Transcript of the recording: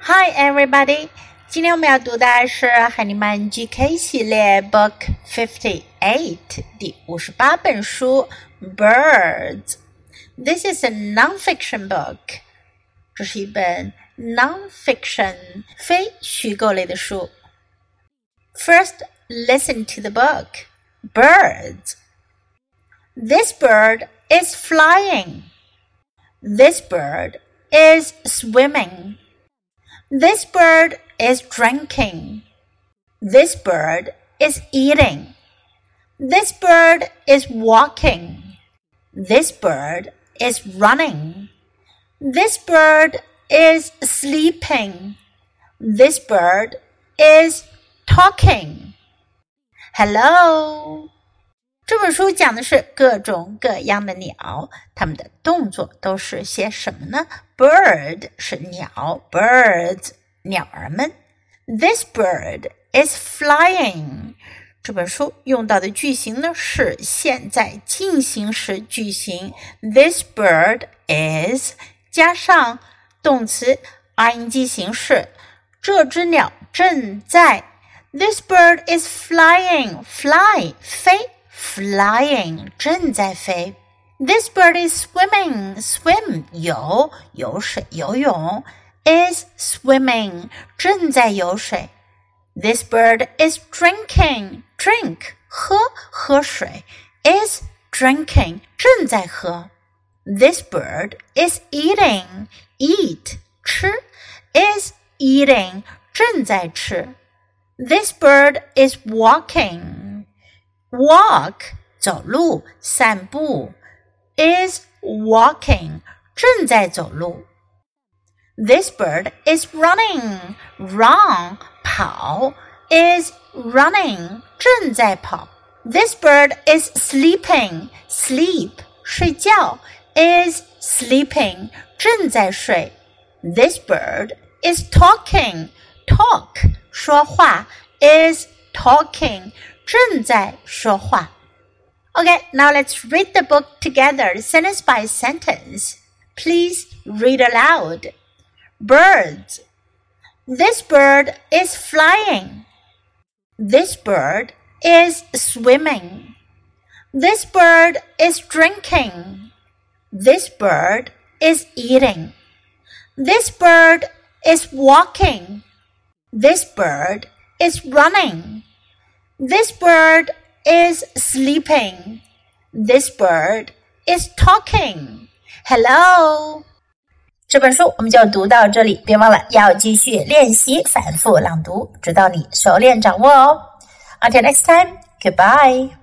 Hi, everybody！今天我们要读的是海尼曼 GK 系列 Book Fifty Eight 第五十八本书 Birds。This is a non-fiction book。这是一本 non-fiction 非虚构类的书。First, listen to the book. Birds. This bird is flying. This bird is swimming. This bird is drinking. This bird is eating. This bird is walking. This bird is running. This bird is sleeping. This bird is talking. Hello. 这本书讲的是各种各样的鸟，它们的动作都是些什么呢 ？Bird 是鸟，birds 鸟儿们。This bird is flying。这本书用到的句型呢是现在进行时句型。This bird is 加上动词 ing 形式，这只鸟正在。This bird is flying. Fly 飞。flying 正在飞。 This bird is swimming. Swim 游游水游泳 is swimming 正在游水。This bird is drinking. Drink 喝喝水 is drinking 正在喝。This bird is eating. Eat 吃 is eating 正在吃。This bird is walking walk 走路散步 is walking 正在走路。This bird is running. Run 跑 is running 正在跑。This bird is sleeping. Sleep 睡觉 is sleeping 正在睡。This bird is talking. Talk 说话 is talking 正在说话。 Okay, now let's read the book together, sentence by sentence. Please read aloud. Birds. This bird is flying. This bird is swimming. This bird is drinking. This bird is eating. This bird is walking. This bird is running. This bird is sleeping. This bird is talking. Hello. 这本书我们就读到这里，别忘了要继续练习反复朗读，直到你熟练掌握哦。Until next time, goodbye.